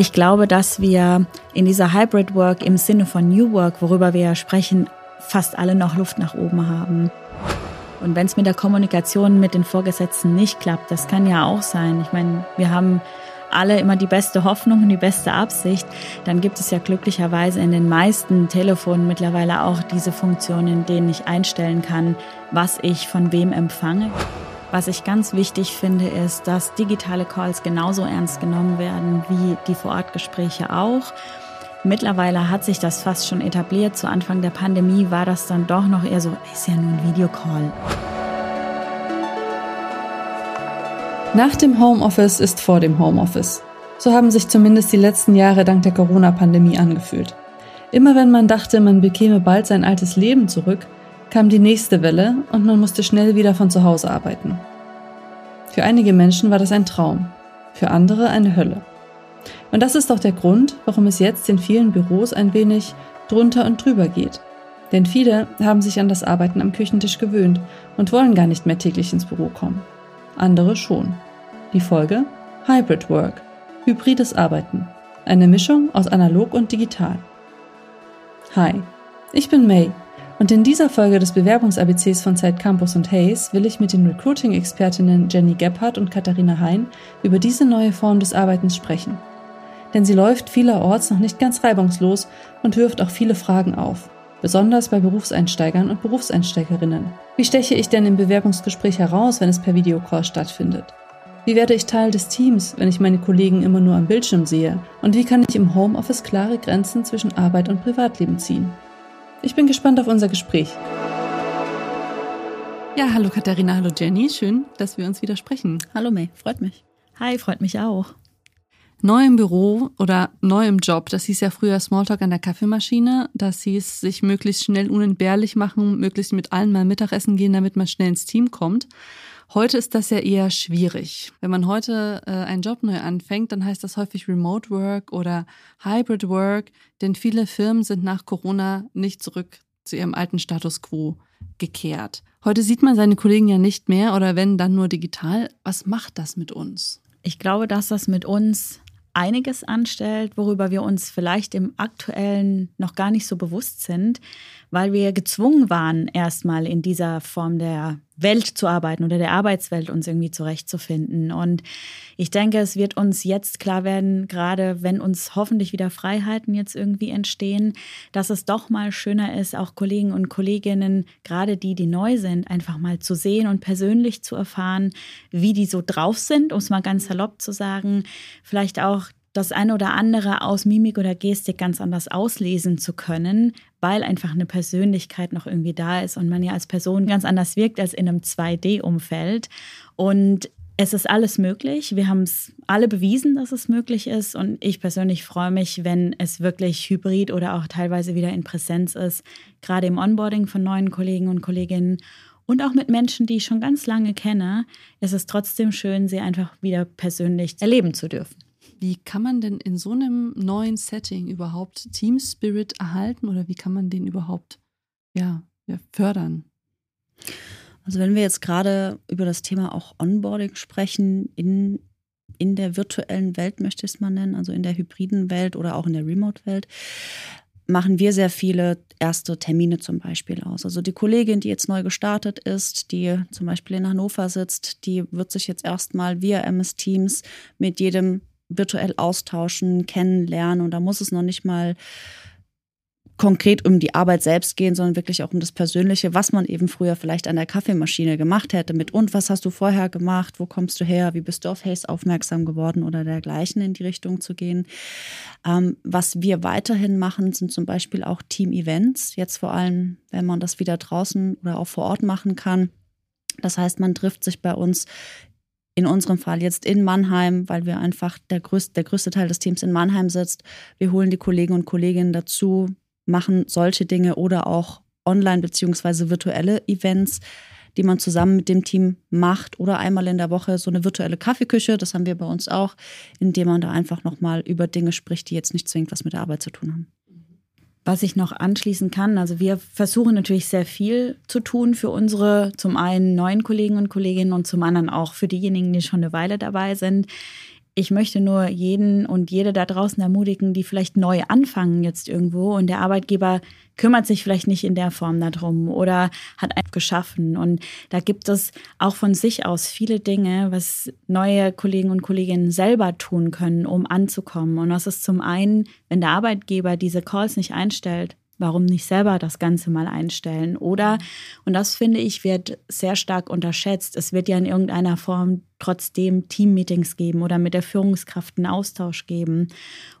Ich glaube, dass wir in dieser Hybrid Work im Sinne von New Work, worüber wir ja sprechen, fast alle noch Luft nach oben haben. Und wenn es mit der Kommunikation mit den Vorgesetzten nicht klappt, das kann ja auch sein. Ich meine, wir haben alle immer die beste Hoffnung und die beste Absicht, dann gibt es ja glücklicherweise in den meisten Telefonen mittlerweile auch diese Funktion, in denen ich einstellen kann, was ich von wem empfange. Was ich ganz wichtig finde, ist, dass digitale Calls genauso ernst genommen werden wie die Vorortgespräche auch. Mittlerweile hat sich das fast schon etabliert. Zu Anfang der Pandemie war das dann doch noch eher so, ist ja nur ein Videocall. Nach dem Homeoffice ist vor dem Homeoffice. So haben sich zumindest die letzten Jahre dank der Corona-Pandemie angefühlt. Immer wenn man dachte, man bekäme bald sein altes Leben zurück, kam die nächste Welle und man musste schnell wieder von zu Hause arbeiten. Für einige Menschen war das ein Traum, für andere eine Hölle. Und das ist auch der Grund, warum es jetzt in vielen Büros ein wenig drunter und drüber geht. Denn viele haben sich an das Arbeiten am Küchentisch gewöhnt und wollen gar nicht mehr täglich ins Büro kommen. Andere schon. Die Folge? Hybrid Work. Hybrides Arbeiten. Eine Mischung aus analog und digital. Hi, ich bin May und in dieser Folge des Bewerbungs-ABCs von Zeit Campus und Hayes will ich mit den Recruiting-Expertinnen Jenny Gebhardt und Katharina Hein über diese neue Form des Arbeitens sprechen. Denn sie läuft vielerorts noch nicht ganz reibungslos und wirft auch viele Fragen auf. Besonders bei Berufseinsteigern und Berufseinsteigerinnen. Wie steche ich denn im Bewerbungsgespräch heraus, wenn es per Videocall stattfindet? Wie werde ich Teil des Teams, wenn ich meine Kollegen immer nur am Bildschirm sehe? Und wie kann ich im Homeoffice klare Grenzen zwischen Arbeit und Privatleben ziehen? Ich bin gespannt auf unser Gespräch. Ja, hallo Katharina, hallo Jenny. Schön, dass wir uns wieder sprechen. Hallo May, freut mich. Hi, freut mich auch. Neu im Büro oder neu im Job, das hieß ja früher Smalltalk an der Kaffeemaschine. Das hieß sich möglichst schnell unentbehrlich machen, möglichst mit allen mal Mittagessen gehen, damit man schnell ins Team kommt. Heute ist das ja eher schwierig. Wenn man heute äh, einen Job neu anfängt, dann heißt das häufig Remote Work oder Hybrid Work, denn viele Firmen sind nach Corona nicht zurück zu ihrem alten Status quo gekehrt. Heute sieht man seine Kollegen ja nicht mehr oder wenn dann nur digital. Was macht das mit uns? Ich glaube, dass das mit uns einiges anstellt, worüber wir uns vielleicht im aktuellen noch gar nicht so bewusst sind, weil wir gezwungen waren, erstmal in dieser Form der Welt zu arbeiten oder der Arbeitswelt uns irgendwie zurechtzufinden. Und ich denke, es wird uns jetzt klar werden, gerade wenn uns hoffentlich wieder Freiheiten jetzt irgendwie entstehen, dass es doch mal schöner ist, auch Kollegen und Kolleginnen, gerade die, die neu sind, einfach mal zu sehen und persönlich zu erfahren, wie die so drauf sind, um es mal ganz salopp zu sagen. Vielleicht auch das eine oder andere aus Mimik oder Gestik ganz anders auslesen zu können, weil einfach eine Persönlichkeit noch irgendwie da ist und man ja als Person ganz anders wirkt als in einem 2D-Umfeld. Und es ist alles möglich. Wir haben es alle bewiesen, dass es möglich ist. Und ich persönlich freue mich, wenn es wirklich hybrid oder auch teilweise wieder in Präsenz ist, gerade im Onboarding von neuen Kollegen und Kolleginnen. Und auch mit Menschen, die ich schon ganz lange kenne, ist es trotzdem schön, sie einfach wieder persönlich erleben zu dürfen. Wie kann man denn in so einem neuen Setting überhaupt Team Spirit erhalten oder wie kann man den überhaupt ja, fördern? Also wenn wir jetzt gerade über das Thema auch Onboarding sprechen, in, in der virtuellen Welt möchte ich es mal nennen, also in der hybriden Welt oder auch in der Remote-Welt, machen wir sehr viele erste Termine zum Beispiel aus. Also die Kollegin, die jetzt neu gestartet ist, die zum Beispiel in Hannover sitzt, die wird sich jetzt erstmal via MS Teams mit jedem virtuell austauschen, kennenlernen. Und da muss es noch nicht mal konkret um die Arbeit selbst gehen, sondern wirklich auch um das Persönliche, was man eben früher vielleicht an der Kaffeemaschine gemacht hätte mit und was hast du vorher gemacht, wo kommst du her, wie bist du auf Haze aufmerksam geworden oder dergleichen in die Richtung zu gehen. Ähm, was wir weiterhin machen, sind zum Beispiel auch Team-Events, jetzt vor allem, wenn man das wieder draußen oder auch vor Ort machen kann. Das heißt, man trifft sich bei uns in unserem Fall jetzt in Mannheim, weil wir einfach der größte, der größte Teil des Teams in Mannheim sitzt. Wir holen die Kollegen und Kolleginnen dazu, machen solche Dinge oder auch online beziehungsweise virtuelle Events, die man zusammen mit dem Team macht oder einmal in der Woche so eine virtuelle Kaffeeküche, das haben wir bei uns auch, indem man da einfach nochmal über Dinge spricht, die jetzt nicht zwingend was mit der Arbeit zu tun haben was ich noch anschließen kann. Also wir versuchen natürlich sehr viel zu tun für unsere zum einen neuen Kollegen und Kolleginnen und zum anderen auch für diejenigen, die schon eine Weile dabei sind. Ich möchte nur jeden und jede da draußen ermutigen, die vielleicht neu anfangen jetzt irgendwo und der Arbeitgeber kümmert sich vielleicht nicht in der Form darum oder hat einfach geschaffen. Und da gibt es auch von sich aus viele Dinge, was neue Kollegen und Kolleginnen selber tun können, um anzukommen. Und das ist zum einen, wenn der Arbeitgeber diese Calls nicht einstellt, Warum nicht selber das Ganze mal einstellen? Oder, und das finde ich, wird sehr stark unterschätzt. Es wird ja in irgendeiner Form trotzdem Teammeetings geben oder mit der Führungskraft einen Austausch geben.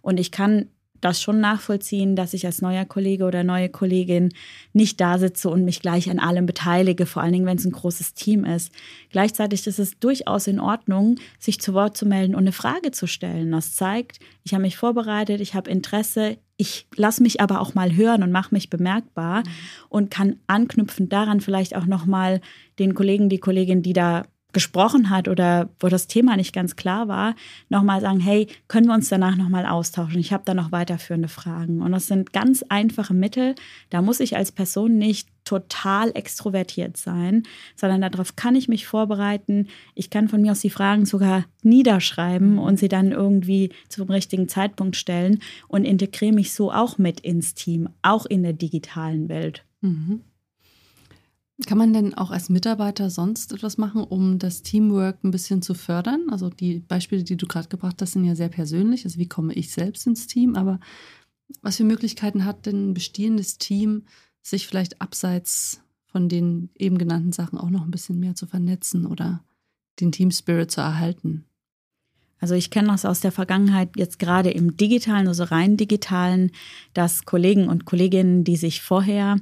Und ich kann das schon nachvollziehen, dass ich als neuer Kollege oder neue Kollegin nicht da sitze und mich gleich an allem beteilige, vor allen Dingen, wenn es ein großes Team ist. Gleichzeitig ist es durchaus in Ordnung, sich zu Wort zu melden und eine Frage zu stellen. Das zeigt, ich habe mich vorbereitet, ich habe Interesse, ich lasse mich aber auch mal hören und mache mich bemerkbar mhm. und kann anknüpfend daran vielleicht auch noch mal den Kollegen, die Kollegin, die da gesprochen hat oder wo das Thema nicht ganz klar war, nochmal sagen, hey, können wir uns danach nochmal austauschen? Ich habe da noch weiterführende Fragen. Und das sind ganz einfache Mittel. Da muss ich als Person nicht total extrovertiert sein, sondern darauf kann ich mich vorbereiten. Ich kann von mir aus die Fragen sogar niederschreiben und sie dann irgendwie zum richtigen Zeitpunkt stellen und integriere mich so auch mit ins Team, auch in der digitalen Welt. Mhm. Kann man denn auch als Mitarbeiter sonst etwas machen, um das Teamwork ein bisschen zu fördern? Also die Beispiele, die du gerade gebracht hast, sind ja sehr persönlich. Also wie komme ich selbst ins Team? Aber was für Möglichkeiten hat denn ein bestehendes Team, sich vielleicht abseits von den eben genannten Sachen auch noch ein bisschen mehr zu vernetzen oder den Team Spirit zu erhalten? Also ich kenne das aus der Vergangenheit jetzt gerade im digitalen, also rein digitalen, dass Kollegen und Kolleginnen, die sich vorher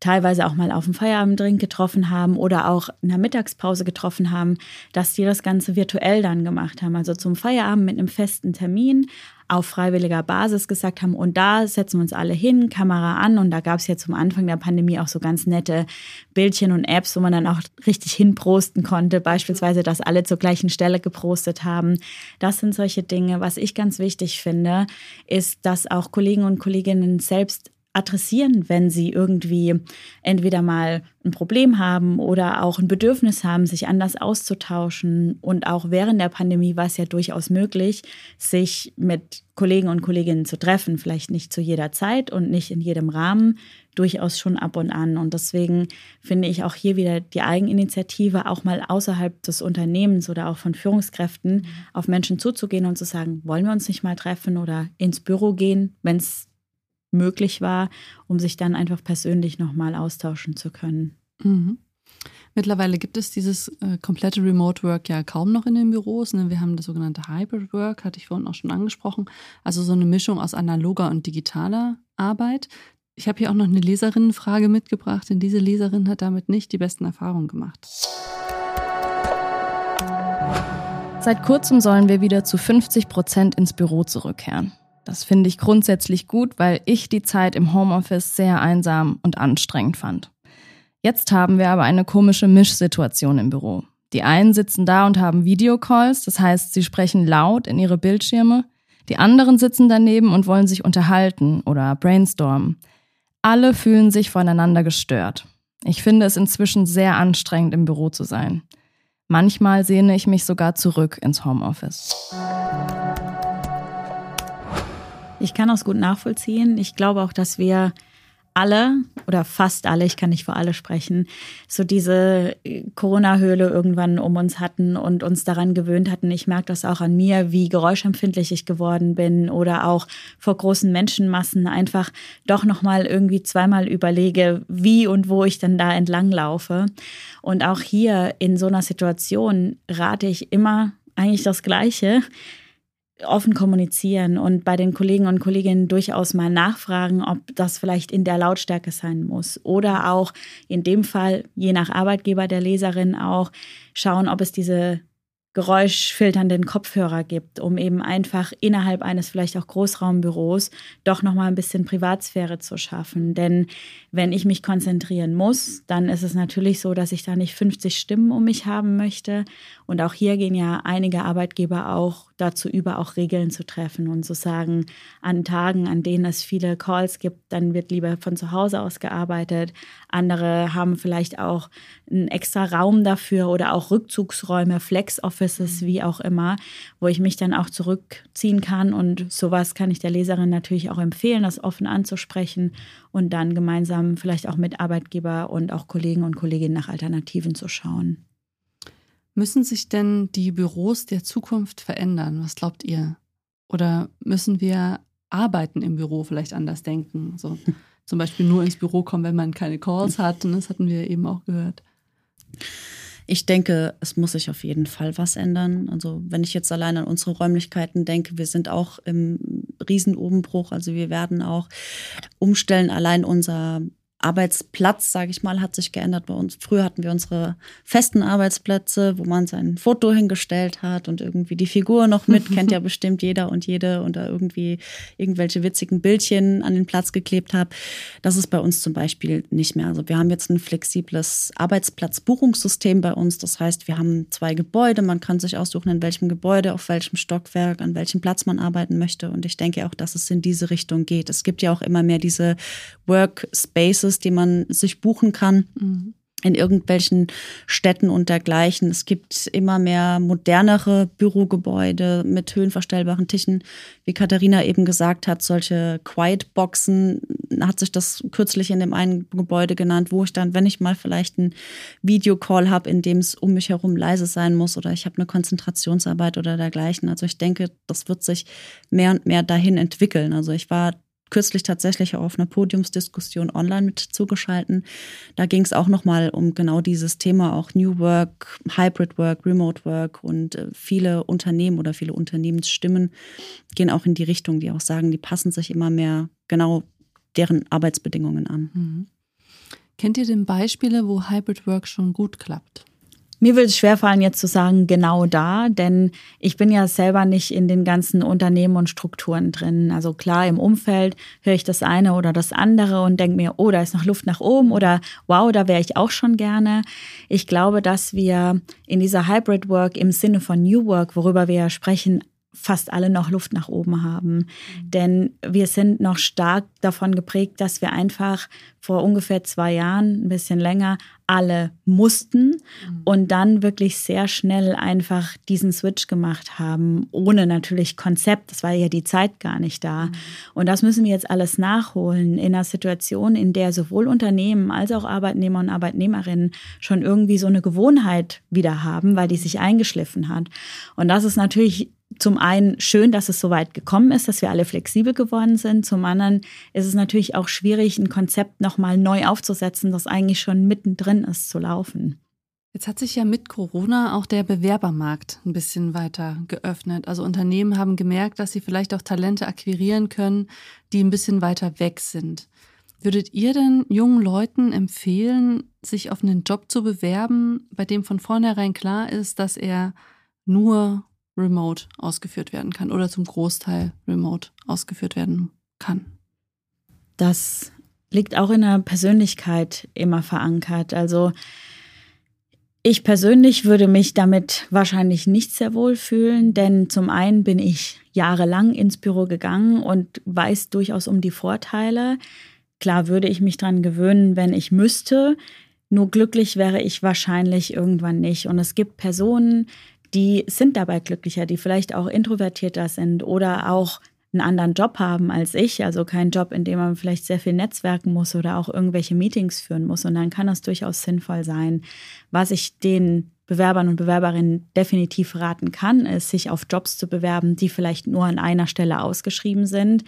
teilweise auch mal auf dem Feierabenddrink getroffen haben oder auch in der Mittagspause getroffen haben, dass die das Ganze virtuell dann gemacht haben. Also zum Feierabend mit einem festen Termin auf freiwilliger Basis gesagt haben, und da setzen wir uns alle hin, Kamera an. Und da gab es ja zum Anfang der Pandemie auch so ganz nette Bildchen und Apps, wo man dann auch richtig hinprosten konnte. Beispielsweise, dass alle zur gleichen Stelle geprostet haben. Das sind solche Dinge. Was ich ganz wichtig finde, ist, dass auch Kollegen und Kolleginnen selbst adressieren, wenn sie irgendwie entweder mal ein Problem haben oder auch ein Bedürfnis haben, sich anders auszutauschen. Und auch während der Pandemie war es ja durchaus möglich, sich mit Kollegen und Kolleginnen zu treffen. Vielleicht nicht zu jeder Zeit und nicht in jedem Rahmen, durchaus schon ab und an. Und deswegen finde ich auch hier wieder die Eigeninitiative, auch mal außerhalb des Unternehmens oder auch von Führungskräften auf Menschen zuzugehen und zu sagen, wollen wir uns nicht mal treffen oder ins Büro gehen, wenn es möglich war, um sich dann einfach persönlich nochmal austauschen zu können. Mhm. Mittlerweile gibt es dieses äh, komplette Remote Work ja kaum noch in den Büros. Ne? Wir haben das sogenannte Hybrid Work, hatte ich vorhin auch schon angesprochen. Also so eine Mischung aus analoger und digitaler Arbeit. Ich habe hier auch noch eine Leserinnenfrage mitgebracht, denn diese Leserin hat damit nicht die besten Erfahrungen gemacht. Seit kurzem sollen wir wieder zu 50 Prozent ins Büro zurückkehren. Das finde ich grundsätzlich gut, weil ich die Zeit im Homeoffice sehr einsam und anstrengend fand. Jetzt haben wir aber eine komische Mischsituation im Büro. Die einen sitzen da und haben Videocalls, das heißt, sie sprechen laut in ihre Bildschirme. Die anderen sitzen daneben und wollen sich unterhalten oder brainstormen. Alle fühlen sich voneinander gestört. Ich finde es inzwischen sehr anstrengend, im Büro zu sein. Manchmal sehne ich mich sogar zurück ins Homeoffice. Ich kann das gut nachvollziehen. Ich glaube auch, dass wir alle oder fast alle, ich kann nicht für alle sprechen, so diese Corona-Höhle irgendwann um uns hatten und uns daran gewöhnt hatten. Ich merke das auch an mir, wie geräuschempfindlich ich geworden bin oder auch vor großen Menschenmassen einfach doch nochmal irgendwie zweimal überlege, wie und wo ich dann da entlang laufe. Und auch hier in so einer Situation rate ich immer eigentlich das Gleiche offen kommunizieren und bei den Kollegen und Kolleginnen durchaus mal nachfragen, ob das vielleicht in der Lautstärke sein muss. Oder auch in dem Fall, je nach Arbeitgeber der Leserin auch, schauen, ob es diese geräuschfilternden Kopfhörer gibt, um eben einfach innerhalb eines vielleicht auch Großraumbüros doch noch mal ein bisschen Privatsphäre zu schaffen. Denn wenn ich mich konzentrieren muss, dann ist es natürlich so, dass ich da nicht 50 Stimmen um mich haben möchte. Und auch hier gehen ja einige Arbeitgeber auch dazu über, auch Regeln zu treffen und zu sagen, an Tagen, an denen es viele Calls gibt, dann wird lieber von zu Hause aus gearbeitet. Andere haben vielleicht auch einen extra Raum dafür oder auch Rückzugsräume, Flex-Offices, mhm. wie auch immer, wo ich mich dann auch zurückziehen kann. Und sowas kann ich der Leserin natürlich auch empfehlen, das offen anzusprechen und dann gemeinsam vielleicht auch mit Arbeitgeber und auch Kollegen und Kolleginnen nach Alternativen zu schauen. Müssen sich denn die Büros der Zukunft verändern? Was glaubt ihr? Oder müssen wir Arbeiten im Büro vielleicht anders denken? So, zum Beispiel nur ins Büro kommen, wenn man keine Calls hat. Und das hatten wir eben auch gehört. Ich denke, es muss sich auf jeden Fall was ändern. Also wenn ich jetzt allein an unsere Räumlichkeiten denke, wir sind auch im Riesenobenbruch. Also wir werden auch umstellen. Allein unser Arbeitsplatz, sage ich mal, hat sich geändert bei uns. Früher hatten wir unsere festen Arbeitsplätze, wo man sein Foto hingestellt hat und irgendwie die Figur noch mit, kennt ja bestimmt jeder und jede und da irgendwie irgendwelche witzigen Bildchen an den Platz geklebt hat. Das ist bei uns zum Beispiel nicht mehr. Also wir haben jetzt ein flexibles Arbeitsplatzbuchungssystem bei uns. Das heißt, wir haben zwei Gebäude. Man kann sich aussuchen, in welchem Gebäude, auf welchem Stockwerk, an welchem Platz man arbeiten möchte. Und ich denke auch, dass es in diese Richtung geht. Es gibt ja auch immer mehr diese Workspaces, Services, die man sich buchen kann. Mhm in irgendwelchen Städten und dergleichen. Es gibt immer mehr modernere Bürogebäude mit höhenverstellbaren Tischen. Wie Katharina eben gesagt hat, solche Quiet-Boxen hat sich das kürzlich in dem einen Gebäude genannt, wo ich dann, wenn ich mal vielleicht einen Videocall habe, in dem es um mich herum leise sein muss oder ich habe eine Konzentrationsarbeit oder dergleichen. Also ich denke, das wird sich mehr und mehr dahin entwickeln. Also ich war kürzlich tatsächlich auch auf einer Podiumsdiskussion online mit zugeschalten. Da ging es auch nochmal um genau dieses Thema, auch New Work, Hybrid Work, Remote Work und äh, viele Unternehmen oder viele Unternehmensstimmen gehen auch in die Richtung, die auch sagen, die passen sich immer mehr genau deren Arbeitsbedingungen an. Mhm. Kennt ihr denn Beispiele, wo Hybrid Work schon gut klappt? Mir würde es schwerfallen, jetzt zu sagen, genau da, denn ich bin ja selber nicht in den ganzen Unternehmen und Strukturen drin. Also klar, im Umfeld höre ich das eine oder das andere und denke mir, oh, da ist noch Luft nach oben oder wow, da wäre ich auch schon gerne. Ich glaube, dass wir in dieser Hybrid Work im Sinne von New Work, worüber wir ja sprechen, fast alle noch Luft nach oben haben. Mhm. Denn wir sind noch stark davon geprägt, dass wir einfach vor ungefähr zwei Jahren, ein bisschen länger, alle mussten mhm. und dann wirklich sehr schnell einfach diesen Switch gemacht haben, ohne natürlich Konzept. Das war ja die Zeit gar nicht da. Mhm. Und das müssen wir jetzt alles nachholen in einer Situation, in der sowohl Unternehmen als auch Arbeitnehmer und Arbeitnehmerinnen schon irgendwie so eine Gewohnheit wieder haben, weil die sich eingeschliffen hat. Und das ist natürlich zum einen schön, dass es so weit gekommen ist, dass wir alle flexibel geworden sind. Zum anderen ist es natürlich auch schwierig, ein Konzept nochmal neu aufzusetzen, das eigentlich schon mittendrin ist zu laufen. Jetzt hat sich ja mit Corona auch der Bewerbermarkt ein bisschen weiter geöffnet. Also Unternehmen haben gemerkt, dass sie vielleicht auch Talente akquirieren können, die ein bisschen weiter weg sind. Würdet ihr denn jungen Leuten empfehlen, sich auf einen Job zu bewerben, bei dem von vornherein klar ist, dass er nur remote ausgeführt werden kann oder zum Großteil remote ausgeführt werden kann. Das liegt auch in der Persönlichkeit immer verankert. Also ich persönlich würde mich damit wahrscheinlich nicht sehr wohl fühlen, denn zum einen bin ich jahrelang ins Büro gegangen und weiß durchaus um die Vorteile. Klar würde ich mich daran gewöhnen, wenn ich müsste. Nur glücklich wäre ich wahrscheinlich irgendwann nicht. Und es gibt Personen, die sind dabei glücklicher, die vielleicht auch introvertierter sind oder auch einen anderen Job haben als ich, also keinen Job, in dem man vielleicht sehr viel netzwerken muss oder auch irgendwelche Meetings führen muss. Und dann kann das durchaus sinnvoll sein. Was ich den Bewerbern und Bewerberinnen definitiv raten kann, ist, sich auf Jobs zu bewerben, die vielleicht nur an einer Stelle ausgeschrieben sind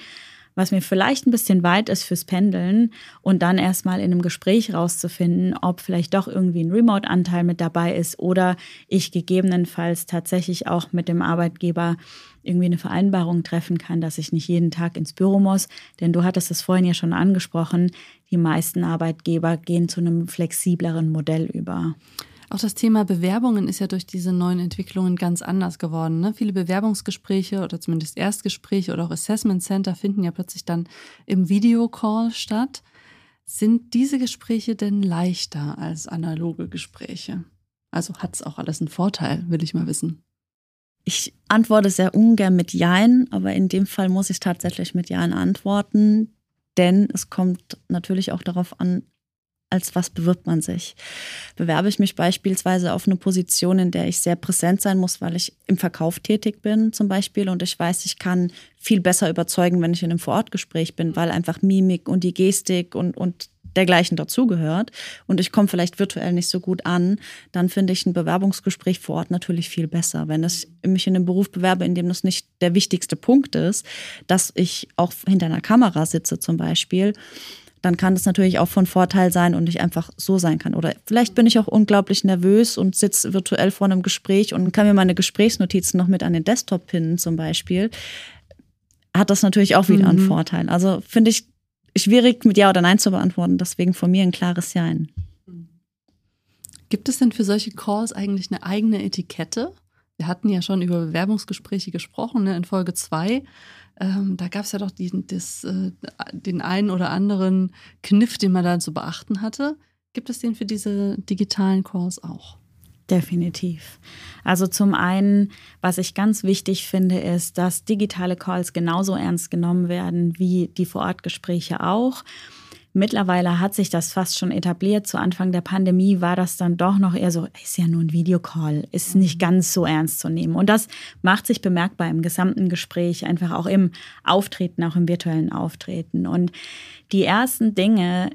was mir vielleicht ein bisschen weit ist fürs Pendeln und dann erstmal in einem Gespräch rauszufinden, ob vielleicht doch irgendwie ein Remote-Anteil mit dabei ist oder ich gegebenenfalls tatsächlich auch mit dem Arbeitgeber irgendwie eine Vereinbarung treffen kann, dass ich nicht jeden Tag ins Büro muss. Denn du hattest es vorhin ja schon angesprochen, die meisten Arbeitgeber gehen zu einem flexibleren Modell über. Auch das Thema Bewerbungen ist ja durch diese neuen Entwicklungen ganz anders geworden. Ne? Viele Bewerbungsgespräche oder zumindest Erstgespräche oder auch Assessment Center finden ja plötzlich dann im Videocall statt. Sind diese Gespräche denn leichter als analoge Gespräche? Also hat es auch alles einen Vorteil, will ich mal wissen. Ich antworte sehr ungern mit Jein, aber in dem Fall muss ich tatsächlich mit Jein antworten, denn es kommt natürlich auch darauf an, als was bewirbt man sich. Bewerbe ich mich beispielsweise auf eine Position, in der ich sehr präsent sein muss, weil ich im Verkauf tätig bin zum Beispiel und ich weiß, ich kann viel besser überzeugen, wenn ich in einem Vorortgespräch bin, weil einfach Mimik und die Gestik und, und dergleichen dazugehört und ich komme vielleicht virtuell nicht so gut an, dann finde ich ein Bewerbungsgespräch vor Ort natürlich viel besser. Wenn ich mich in einem Beruf bewerbe, in dem das nicht der wichtigste Punkt ist, dass ich auch hinter einer Kamera sitze zum Beispiel, dann kann das natürlich auch von Vorteil sein und nicht einfach so sein kann. Oder vielleicht bin ich auch unglaublich nervös und sitze virtuell vor einem Gespräch und kann mir meine Gesprächsnotizen noch mit an den Desktop pinnen zum Beispiel. Hat das natürlich auch wieder mhm. einen Vorteil. Also finde ich schwierig mit Ja oder Nein zu beantworten. Deswegen von mir ein klares Ja. Gibt es denn für solche Calls eigentlich eine eigene Etikette? Wir hatten ja schon über Bewerbungsgespräche gesprochen ne, in Folge 2. Ähm, da gab es ja doch die, das, äh, den einen oder anderen Kniff, den man da zu beachten hatte. Gibt es den für diese digitalen Calls auch? Definitiv. Also zum einen, was ich ganz wichtig finde, ist, dass digitale Calls genauso ernst genommen werden wie die Vorortgespräche auch. Mittlerweile hat sich das fast schon etabliert. Zu Anfang der Pandemie war das dann doch noch eher so, ist ja nur ein Videocall, ist nicht mhm. ganz so ernst zu nehmen. Und das macht sich bemerkbar im gesamten Gespräch, einfach auch im Auftreten, auch im virtuellen Auftreten. Und die ersten Dinge,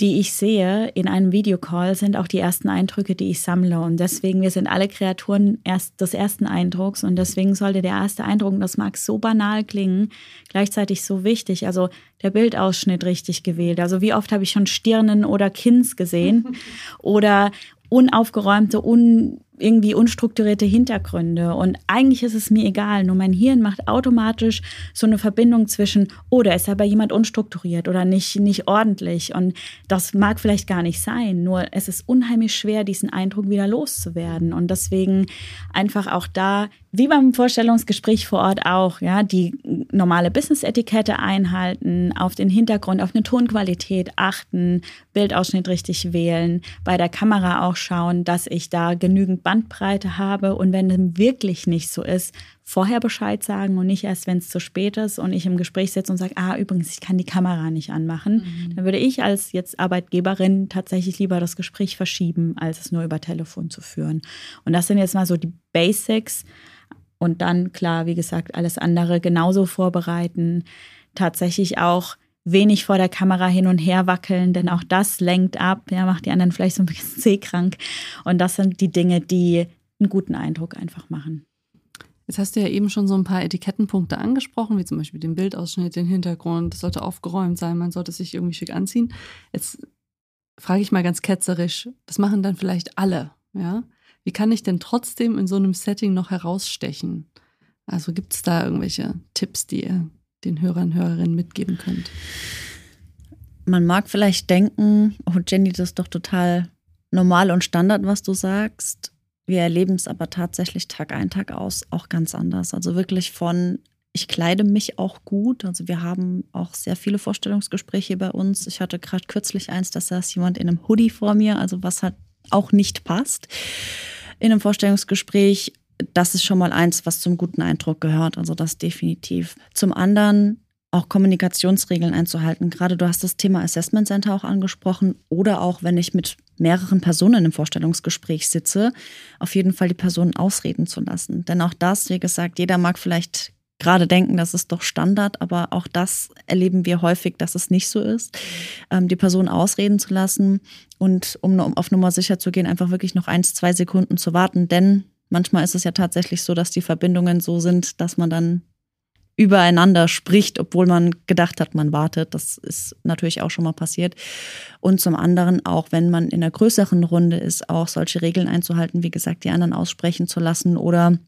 die ich sehe in einem Videocall, sind auch die ersten Eindrücke, die ich sammle. Und deswegen, wir sind alle Kreaturen erst des ersten Eindrucks. Und deswegen sollte der erste Eindruck, das mag so banal klingen, gleichzeitig so wichtig. Also der Bildausschnitt richtig gewählt. Also wie oft habe ich schon Stirnen oder Kinns gesehen oder unaufgeräumte, un irgendwie unstrukturierte Hintergründe. Und eigentlich ist es mir egal, nur mein Hirn macht automatisch so eine Verbindung zwischen, oh, da ist aber jemand unstrukturiert oder nicht, nicht ordentlich. Und das mag vielleicht gar nicht sein, nur es ist unheimlich schwer, diesen Eindruck wieder loszuwerden. Und deswegen einfach auch da, wie beim Vorstellungsgespräch vor Ort auch, ja, die normale Business-Etikette einhalten, auf den Hintergrund, auf eine Tonqualität achten, Bildausschnitt richtig wählen, bei der Kamera auch schauen, dass ich da genügend Bandbreite habe und wenn es wirklich nicht so ist, vorher Bescheid sagen und nicht erst, wenn es zu spät ist und ich im Gespräch sitze und sage, ah, übrigens, ich kann die Kamera nicht anmachen, mhm. dann würde ich als jetzt Arbeitgeberin tatsächlich lieber das Gespräch verschieben, als es nur über Telefon zu führen. Und das sind jetzt mal so die Basics. Und dann, klar, wie gesagt, alles andere genauso vorbereiten. Tatsächlich auch wenig vor der Kamera hin und her wackeln, denn auch das lenkt ab, ja, macht die anderen vielleicht so ein bisschen seekrank. Und das sind die Dinge, die einen guten Eindruck einfach machen. Jetzt hast du ja eben schon so ein paar Etikettenpunkte angesprochen, wie zum Beispiel den Bildausschnitt, den Hintergrund. Es sollte aufgeräumt sein, man sollte sich irgendwie schick anziehen. Jetzt frage ich mal ganz ketzerisch, das machen dann vielleicht alle, ja? Wie kann ich denn trotzdem in so einem Setting noch herausstechen? Also gibt es da irgendwelche Tipps, die ihr den Hörern und Hörerinnen mitgeben könnt? Man mag vielleicht denken, oh Jenny, das ist doch total normal und Standard, was du sagst. Wir erleben es aber tatsächlich Tag ein, Tag aus auch ganz anders. Also wirklich von, ich kleide mich auch gut. Also wir haben auch sehr viele Vorstellungsgespräche bei uns. Ich hatte gerade kürzlich eins, da saß jemand in einem Hoodie vor mir, also was halt auch nicht passt. In einem Vorstellungsgespräch das ist schon mal eins, was zum guten Eindruck gehört. Also das definitiv. Zum anderen auch Kommunikationsregeln einzuhalten. Gerade du hast das Thema Assessment Center auch angesprochen oder auch wenn ich mit mehreren Personen im Vorstellungsgespräch sitze, auf jeden Fall die Personen ausreden zu lassen. Denn auch das, wie gesagt, jeder mag vielleicht gerade denken, das ist doch Standard, aber auch das erleben wir häufig, dass es nicht so ist, ähm, die Person ausreden zu lassen und um auf Nummer sicher zu gehen, einfach wirklich noch eins, zwei Sekunden zu warten, denn Manchmal ist es ja tatsächlich so, dass die Verbindungen so sind, dass man dann übereinander spricht, obwohl man gedacht hat, man wartet. Das ist natürlich auch schon mal passiert. Und zum anderen auch, wenn man in einer größeren Runde ist, auch solche Regeln einzuhalten, wie gesagt, die anderen aussprechen zu lassen oder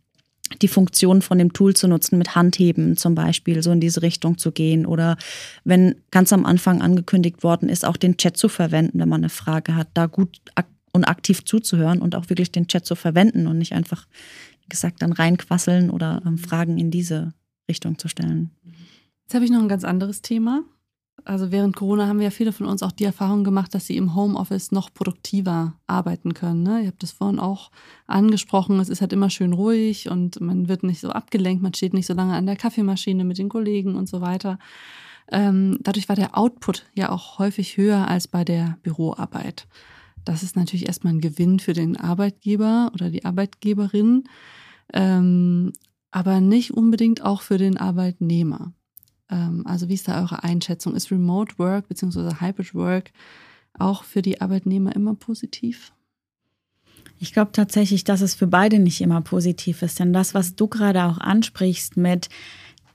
die Funktion von dem Tool zu nutzen, mit Handheben zum Beispiel, so in diese Richtung zu gehen. Oder wenn ganz am Anfang angekündigt worden ist, auch den Chat zu verwenden, wenn man eine Frage hat, da gut und aktiv zuzuhören und auch wirklich den Chat zu verwenden und nicht einfach, wie gesagt, dann reinquasseln oder ähm, Fragen in diese Richtung zu stellen. Jetzt habe ich noch ein ganz anderes Thema. also während Corona haben wir ja viele von uns auch die Erfahrung gemacht, dass sie im Homeoffice noch produktiver arbeiten können. Ne? Ihr habt das vorhin auch angesprochen. Es ist halt immer schön ruhig und man wird nicht so abgelenkt, man steht nicht so lange an der Kaffeemaschine mit den Kollegen und so weiter. Ähm, dadurch war der Output ja auch häufig höher als bei der Büroarbeit. Das ist natürlich erstmal ein Gewinn für den Arbeitgeber oder die Arbeitgeberin, ähm, aber nicht unbedingt auch für den Arbeitnehmer. Ähm, also wie ist da eure Einschätzung? Ist Remote Work bzw. Hybrid Work auch für die Arbeitnehmer immer positiv? Ich glaube tatsächlich, dass es für beide nicht immer positiv ist. Denn das, was du gerade auch ansprichst mit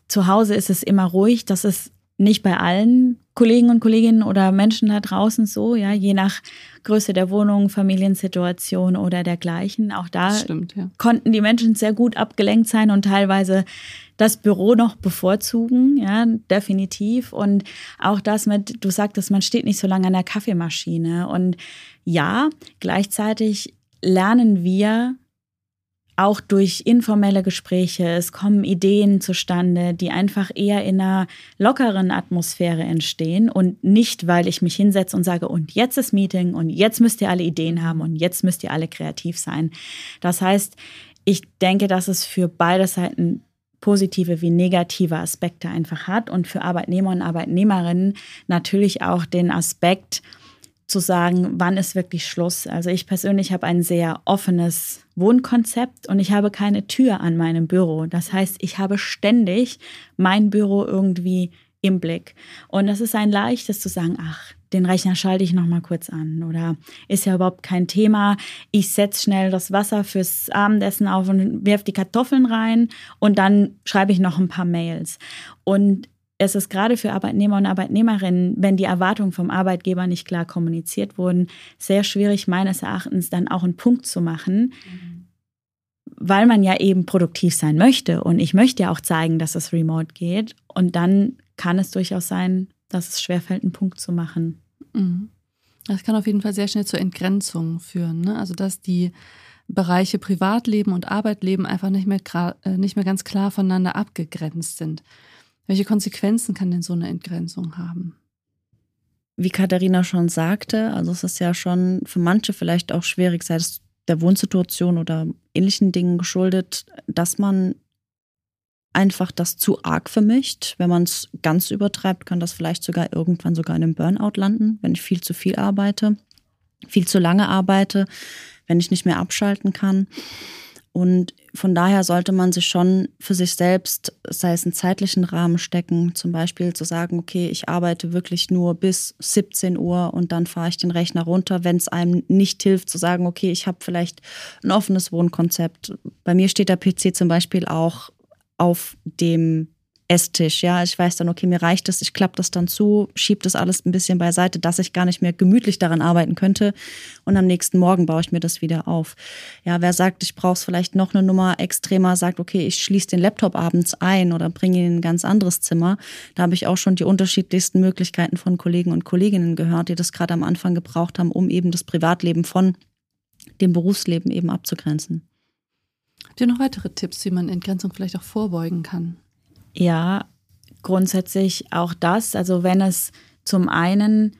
zu Hause ist es immer ruhig, das ist nicht bei allen Kollegen und Kolleginnen oder Menschen da draußen so, ja, je nach Größe der Wohnung, Familiensituation oder dergleichen. Auch da Stimmt, ja. konnten die Menschen sehr gut abgelenkt sein und teilweise das Büro noch bevorzugen, ja, definitiv. Und auch das mit, du sagtest, man steht nicht so lange an der Kaffeemaschine. Und ja, gleichzeitig lernen wir auch durch informelle Gespräche, es kommen Ideen zustande, die einfach eher in einer lockeren Atmosphäre entstehen und nicht, weil ich mich hinsetze und sage, und jetzt ist Meeting und jetzt müsst ihr alle Ideen haben und jetzt müsst ihr alle kreativ sein. Das heißt, ich denke, dass es für beide Seiten positive wie negative Aspekte einfach hat und für Arbeitnehmer und Arbeitnehmerinnen natürlich auch den Aspekt, zu sagen, wann ist wirklich Schluss. Also ich persönlich habe ein sehr offenes Wohnkonzept und ich habe keine Tür an meinem Büro. Das heißt, ich habe ständig mein Büro irgendwie im Blick. Und das ist ein leichtes zu sagen, ach, den Rechner schalte ich noch mal kurz an oder ist ja überhaupt kein Thema. Ich setze schnell das Wasser fürs Abendessen auf und werfe die Kartoffeln rein und dann schreibe ich noch ein paar Mails. Und es ist gerade für Arbeitnehmer und Arbeitnehmerinnen, wenn die Erwartungen vom Arbeitgeber nicht klar kommuniziert wurden, sehr schwierig meines Erachtens dann auch einen Punkt zu machen, mhm. weil man ja eben produktiv sein möchte. Und ich möchte ja auch zeigen, dass es remote geht. Und dann kann es durchaus sein, dass es schwerfällt, einen Punkt zu machen. Mhm. Das kann auf jeden Fall sehr schnell zur Entgrenzung führen. Ne? Also dass die Bereiche Privatleben und Arbeitleben einfach nicht mehr, äh, nicht mehr ganz klar voneinander abgegrenzt sind. Welche Konsequenzen kann denn so eine Entgrenzung haben? Wie Katharina schon sagte, also es ist ja schon für manche vielleicht auch schwierig, sei es der Wohnsituation oder ähnlichen Dingen geschuldet, dass man einfach das zu arg vermischt. Wenn man es ganz übertreibt, kann das vielleicht sogar irgendwann sogar in einem Burnout landen, wenn ich viel zu viel arbeite, viel zu lange arbeite, wenn ich nicht mehr abschalten kann. Und von daher sollte man sich schon für sich selbst, sei es einen zeitlichen Rahmen stecken, zum Beispiel zu sagen, okay, ich arbeite wirklich nur bis 17 Uhr und dann fahre ich den Rechner runter, wenn es einem nicht hilft, zu sagen, okay, ich habe vielleicht ein offenes Wohnkonzept. Bei mir steht der PC zum Beispiel auch auf dem Esstisch. Ja, ich weiß dann, okay, mir reicht es, ich klappe das dann zu, schiebe das alles ein bisschen beiseite, dass ich gar nicht mehr gemütlich daran arbeiten könnte. Und am nächsten Morgen baue ich mir das wieder auf. Ja, wer sagt, ich brauche es vielleicht noch eine Nummer extremer, sagt, okay, ich schließe den Laptop abends ein oder bringe ihn in ein ganz anderes Zimmer. Da habe ich auch schon die unterschiedlichsten Möglichkeiten von Kollegen und Kolleginnen gehört, die das gerade am Anfang gebraucht haben, um eben das Privatleben von dem Berufsleben eben abzugrenzen. Habt ihr noch weitere Tipps, wie man Entgrenzung vielleicht auch vorbeugen kann? Ja, grundsätzlich auch das. Also wenn es zum einen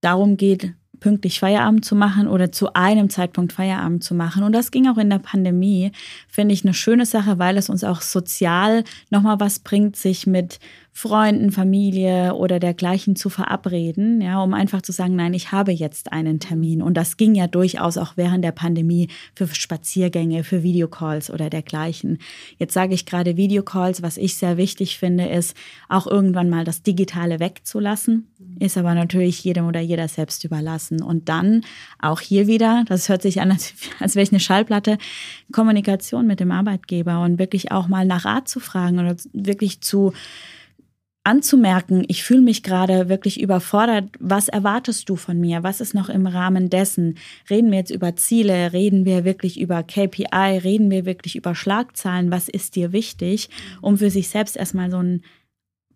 darum geht, pünktlich Feierabend zu machen oder zu einem Zeitpunkt Feierabend zu machen. Und das ging auch in der Pandemie, finde ich eine schöne Sache, weil es uns auch sozial nochmal was bringt, sich mit Freunden, Familie oder dergleichen zu verabreden, ja, um einfach zu sagen, nein, ich habe jetzt einen Termin. Und das ging ja durchaus auch während der Pandemie für Spaziergänge, für Videocalls oder dergleichen. Jetzt sage ich gerade Videocalls, was ich sehr wichtig finde, ist auch irgendwann mal das Digitale wegzulassen, ist aber natürlich jedem oder jeder selbst überlassen. Und dann auch hier wieder, das hört sich an, als, als wäre ich eine Schallplatte, Kommunikation mit dem Arbeitgeber und wirklich auch mal nach Rat zu fragen oder wirklich zu anzumerken, ich fühle mich gerade wirklich überfordert. Was erwartest du von mir? Was ist noch im Rahmen dessen? Reden wir jetzt über Ziele? Reden wir wirklich über KPI? Reden wir wirklich über Schlagzahlen? Was ist dir wichtig? Um für sich selbst erstmal so ein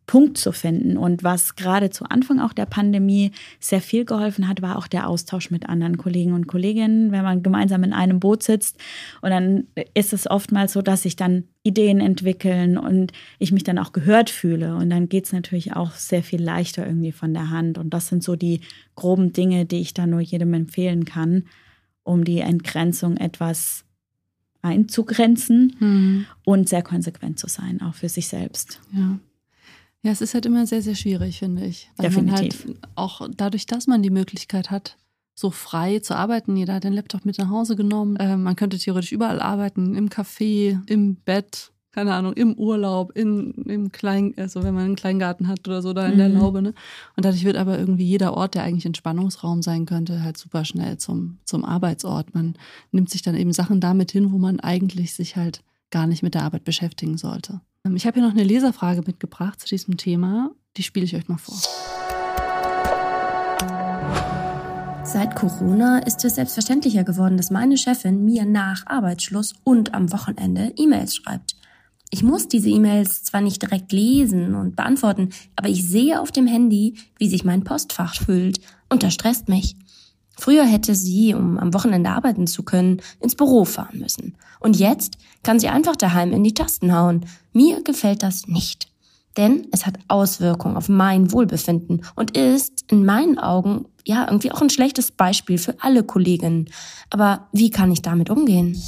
Punkt zu finden. Und was gerade zu Anfang auch der Pandemie sehr viel geholfen hat, war auch der Austausch mit anderen Kollegen und Kolleginnen, wenn man gemeinsam in einem Boot sitzt. Und dann ist es oftmals so, dass sich dann Ideen entwickeln und ich mich dann auch gehört fühle. Und dann geht es natürlich auch sehr viel leichter irgendwie von der Hand. Und das sind so die groben Dinge, die ich da nur jedem empfehlen kann, um die Entgrenzung etwas einzugrenzen mhm. und sehr konsequent zu sein, auch für sich selbst. Ja. Ja, es ist halt immer sehr, sehr schwierig, finde ich. Weil Definitiv. Man halt auch dadurch, dass man die Möglichkeit hat, so frei zu arbeiten. Jeder hat den Laptop mit nach Hause genommen. Äh, man könnte theoretisch überall arbeiten, im Café, im Bett, keine Ahnung, im Urlaub, in, im Klein, also wenn man einen Kleingarten hat oder so, da in mhm. der Laube. Ne? Und dadurch wird aber irgendwie jeder Ort, der eigentlich Entspannungsraum sein könnte, halt super schnell zum, zum Arbeitsort. Man nimmt sich dann eben Sachen damit hin, wo man eigentlich sich halt gar nicht mit der Arbeit beschäftigen sollte. Ähm, ich habe hier noch eine Leserfrage mitgebracht zu diesem Thema. Die spiele ich euch mal vor. Seit Corona ist es selbstverständlicher geworden, dass meine Chefin mir nach Arbeitsschluss und am Wochenende E-Mails schreibt. Ich muss diese E-Mails zwar nicht direkt lesen und beantworten, aber ich sehe auf dem Handy, wie sich mein Postfach füllt und das stresst mich. Früher hätte sie, um am Wochenende arbeiten zu können, ins Büro fahren müssen. Und jetzt kann sie einfach daheim in die Tasten hauen. Mir gefällt das nicht. Denn es hat Auswirkungen auf mein Wohlbefinden und ist in meinen Augen ja irgendwie auch ein schlechtes Beispiel für alle Kolleginnen. Aber wie kann ich damit umgehen?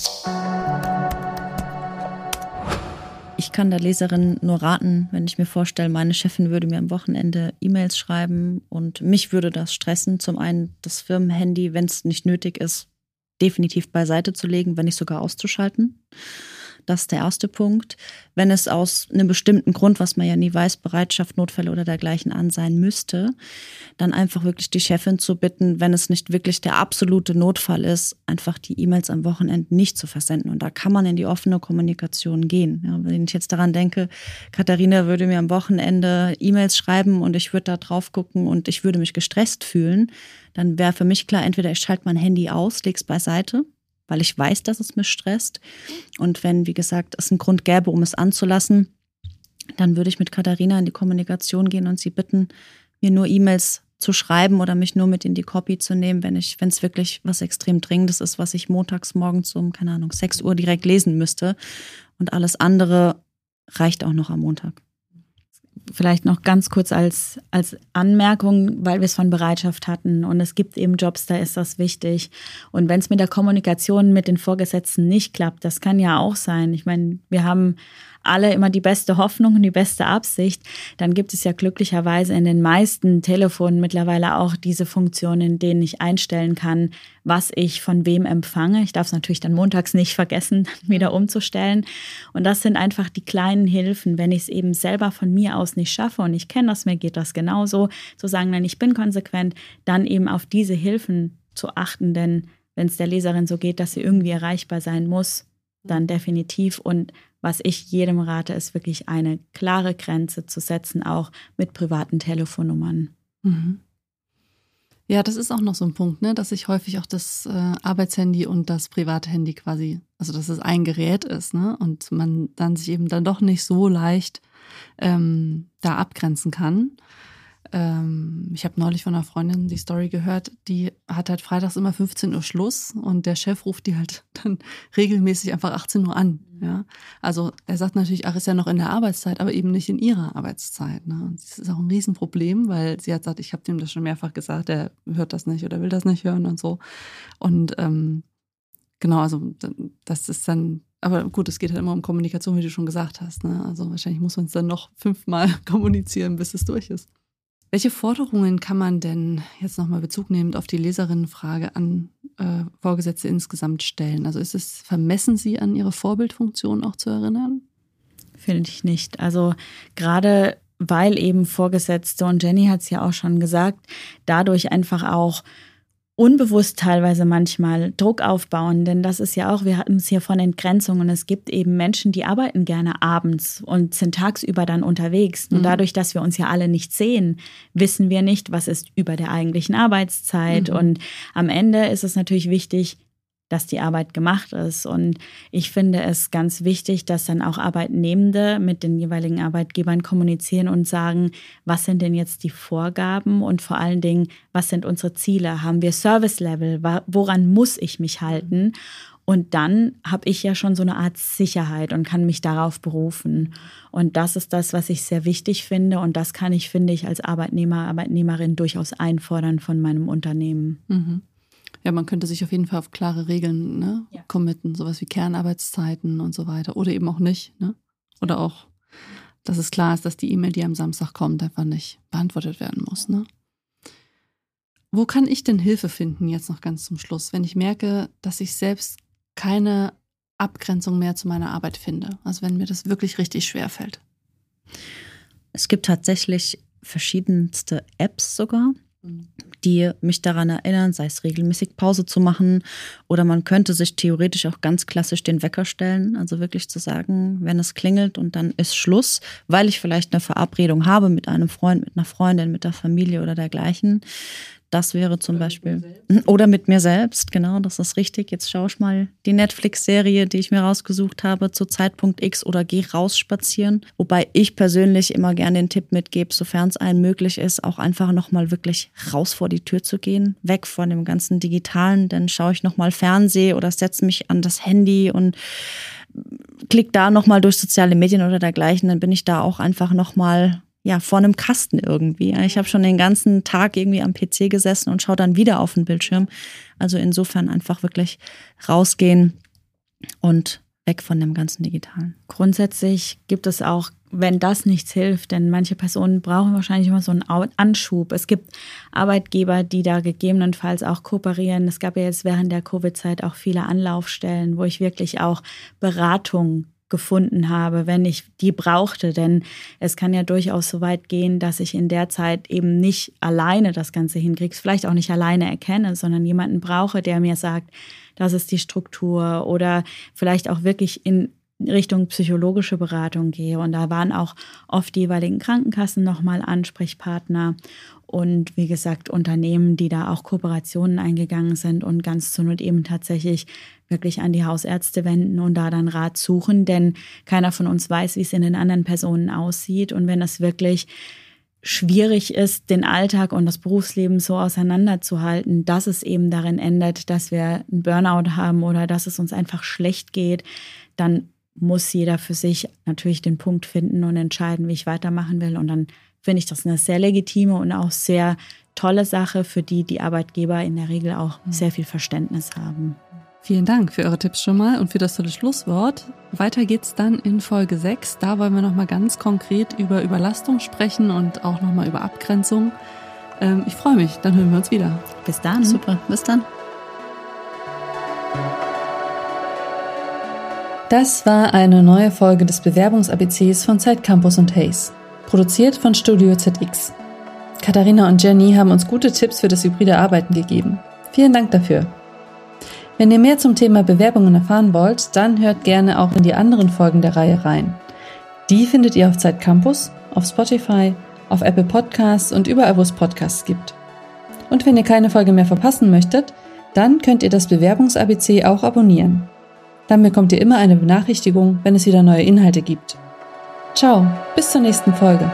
Ich kann der Leserin nur raten, wenn ich mir vorstelle, meine Chefin würde mir am Wochenende E-Mails schreiben und mich würde das stressen. Zum einen das Firmenhandy, wenn es nicht nötig ist, definitiv beiseite zu legen, wenn nicht sogar auszuschalten. Das ist der erste Punkt. Wenn es aus einem bestimmten Grund, was man ja nie weiß, Bereitschaft, Notfälle oder dergleichen an sein müsste, dann einfach wirklich die Chefin zu bitten, wenn es nicht wirklich der absolute Notfall ist, einfach die E-Mails am Wochenende nicht zu versenden. Und da kann man in die offene Kommunikation gehen. Ja, wenn ich jetzt daran denke, Katharina würde mir am Wochenende E-Mails schreiben und ich würde da drauf gucken und ich würde mich gestresst fühlen, dann wäre für mich klar, entweder ich schalte mein Handy aus, lege es beiseite weil ich weiß, dass es mich stresst. Und wenn, wie gesagt, es einen Grund gäbe, um es anzulassen, dann würde ich mit Katharina in die Kommunikation gehen und sie bitten, mir nur E-Mails zu schreiben oder mich nur mit in die Copy zu nehmen, wenn ich, wenn es wirklich was extrem Dringendes ist, was ich montags morgens um, keine Ahnung, 6 Uhr direkt lesen müsste. Und alles andere reicht auch noch am Montag vielleicht noch ganz kurz als, als Anmerkung, weil wir es von Bereitschaft hatten. Und es gibt eben Jobs, da ist das wichtig. Und wenn es mit der Kommunikation mit den Vorgesetzten nicht klappt, das kann ja auch sein. Ich meine, wir haben alle immer die beste Hoffnung und die beste Absicht, dann gibt es ja glücklicherweise in den meisten Telefonen mittlerweile auch diese Funktion, in denen ich einstellen kann, was ich von wem empfange. Ich darf es natürlich dann montags nicht vergessen, wieder umzustellen. Und das sind einfach die kleinen Hilfen, wenn ich es eben selber von mir aus nicht schaffe und ich kenne das, mir geht das genauso, zu sagen, nein, ich bin konsequent, dann eben auf diese Hilfen zu achten, denn wenn es der Leserin so geht, dass sie irgendwie erreichbar sein muss, dann definitiv. Und was ich jedem rate, ist wirklich eine klare Grenze zu setzen, auch mit privaten Telefonnummern. Mhm. Ja, das ist auch noch so ein Punkt, ne, dass ich häufig auch das äh, Arbeitshandy und das private Handy quasi, also dass es ein Gerät ist, ne, und man dann sich eben dann doch nicht so leicht ähm, da abgrenzen kann. Ähm, ich habe neulich von einer Freundin die Story gehört, die hat halt freitags immer 15 Uhr Schluss und der Chef ruft die halt dann regelmäßig einfach 18 Uhr an. Ja? Also er sagt natürlich, ach, ist ja noch in der Arbeitszeit, aber eben nicht in ihrer Arbeitszeit. Ne? Und das ist auch ein Riesenproblem, weil sie hat gesagt, ich habe dem das schon mehrfach gesagt, er hört das nicht oder will das nicht hören und so. Und ähm, genau, also das ist dann aber gut, es geht halt immer um Kommunikation, wie du schon gesagt hast. Ne? Also wahrscheinlich muss man es dann noch fünfmal kommunizieren, bis es durch ist. Welche Forderungen kann man denn jetzt nochmal Bezug nehmend auf die Leserinnenfrage an äh, Vorgesetzte insgesamt stellen? Also ist es vermessen, sie an ihre Vorbildfunktion auch zu erinnern? Finde ich nicht. Also gerade weil eben Vorgesetzte, und Jenny hat es ja auch schon gesagt, dadurch einfach auch unbewusst teilweise manchmal Druck aufbauen, denn das ist ja auch, wir hatten es hier von Entgrenzungen. Es gibt eben Menschen, die arbeiten gerne abends und sind tagsüber dann unterwegs. Und mhm. dadurch, dass wir uns ja alle nicht sehen, wissen wir nicht, was ist über der eigentlichen Arbeitszeit. Mhm. Und am Ende ist es natürlich wichtig, dass die Arbeit gemacht ist. Und ich finde es ganz wichtig, dass dann auch Arbeitnehmende mit den jeweiligen Arbeitgebern kommunizieren und sagen, was sind denn jetzt die Vorgaben und vor allen Dingen, was sind unsere Ziele? Haben wir Service Level? Woran muss ich mich halten? Und dann habe ich ja schon so eine Art Sicherheit und kann mich darauf berufen. Und das ist das, was ich sehr wichtig finde. Und das kann ich, finde ich, als Arbeitnehmer, Arbeitnehmerin durchaus einfordern von meinem Unternehmen. Mhm. Ja, man könnte sich auf jeden Fall auf klare Regeln ne, ja. committen, sowas wie Kernarbeitszeiten und so weiter. Oder eben auch nicht. Ne? Oder auch, dass es klar ist, dass die E-Mail, die am Samstag kommt, einfach nicht beantwortet werden muss. Ne? Wo kann ich denn Hilfe finden, jetzt noch ganz zum Schluss, wenn ich merke, dass ich selbst keine Abgrenzung mehr zu meiner Arbeit finde. Also wenn mir das wirklich richtig schwer fällt. Es gibt tatsächlich verschiedenste Apps sogar, mhm. Die mich daran erinnern, sei es regelmäßig Pause zu machen oder man könnte sich theoretisch auch ganz klassisch den Wecker stellen, also wirklich zu sagen, wenn es klingelt und dann ist Schluss, weil ich vielleicht eine Verabredung habe mit einem Freund, mit einer Freundin, mit der Familie oder dergleichen, das wäre zum oder Beispiel. Mit oder mit mir selbst, genau, das ist richtig. Jetzt schaue ich mal die Netflix-Serie, die ich mir rausgesucht habe, zu Zeitpunkt X oder geh raus spazieren. Wobei ich persönlich immer gerne den Tipp mitgebe, sofern es einem möglich ist, auch einfach nochmal wirklich raus vor die Tür zu gehen, weg von dem ganzen Digitalen. Dann schaue ich nochmal Fernseh oder setze mich an das Handy und klick da nochmal durch soziale Medien oder dergleichen. Dann bin ich da auch einfach nochmal ja, vor einem Kasten irgendwie. Ich habe schon den ganzen Tag irgendwie am PC gesessen und schaue dann wieder auf den Bildschirm. Also insofern einfach wirklich rausgehen und weg von dem ganzen Digitalen. Grundsätzlich gibt es auch, wenn das nichts hilft, denn manche Personen brauchen wahrscheinlich immer so einen Anschub. Es gibt Arbeitgeber, die da gegebenenfalls auch kooperieren. Es gab ja jetzt während der Covid-Zeit auch viele Anlaufstellen, wo ich wirklich auch Beratung gefunden habe, wenn ich die brauchte. Denn es kann ja durchaus so weit gehen, dass ich in der Zeit eben nicht alleine das Ganze hinkriege, vielleicht auch nicht alleine erkenne, sondern jemanden brauche, der mir sagt, das ist die Struktur oder vielleicht auch wirklich in Richtung psychologische Beratung gehe. Und da waren auch oft die jeweiligen Krankenkassen nochmal Ansprechpartner. Und wie gesagt Unternehmen, die da auch Kooperationen eingegangen sind und ganz zur Not eben tatsächlich wirklich an die Hausärzte wenden und da dann Rat suchen, denn keiner von uns weiß, wie es in den anderen Personen aussieht. Und wenn es wirklich schwierig ist, den Alltag und das Berufsleben so auseinanderzuhalten, dass es eben darin endet, dass wir einen Burnout haben oder dass es uns einfach schlecht geht, dann muss jeder für sich natürlich den Punkt finden und entscheiden, wie ich weitermachen will. Und dann finde ich das eine sehr legitime und auch sehr tolle Sache, für die die Arbeitgeber in der Regel auch mhm. sehr viel Verständnis haben. Vielen Dank für eure Tipps schon mal und für das tolle Schlusswort. Weiter geht's dann in Folge 6. Da wollen wir nochmal ganz konkret über Überlastung sprechen und auch nochmal über Abgrenzung. Ähm, ich freue mich, dann hören wir uns wieder. Bis dann. Super, bis dann. Das war eine neue Folge des Bewerbungs-ABCs von Zeit Campus und Hayes. Produziert von Studio ZX. Katharina und Jenny haben uns gute Tipps für das hybride Arbeiten gegeben. Vielen Dank dafür. Wenn ihr mehr zum Thema Bewerbungen erfahren wollt, dann hört gerne auch in die anderen Folgen der Reihe rein. Die findet ihr auf Zeit Campus, auf Spotify, auf Apple Podcasts und überall, wo es Podcasts gibt. Und wenn ihr keine Folge mehr verpassen möchtet, dann könnt ihr das Bewerbungs-ABC auch abonnieren. Dann bekommt ihr immer eine Benachrichtigung, wenn es wieder neue Inhalte gibt. Ciao, bis zur nächsten Folge.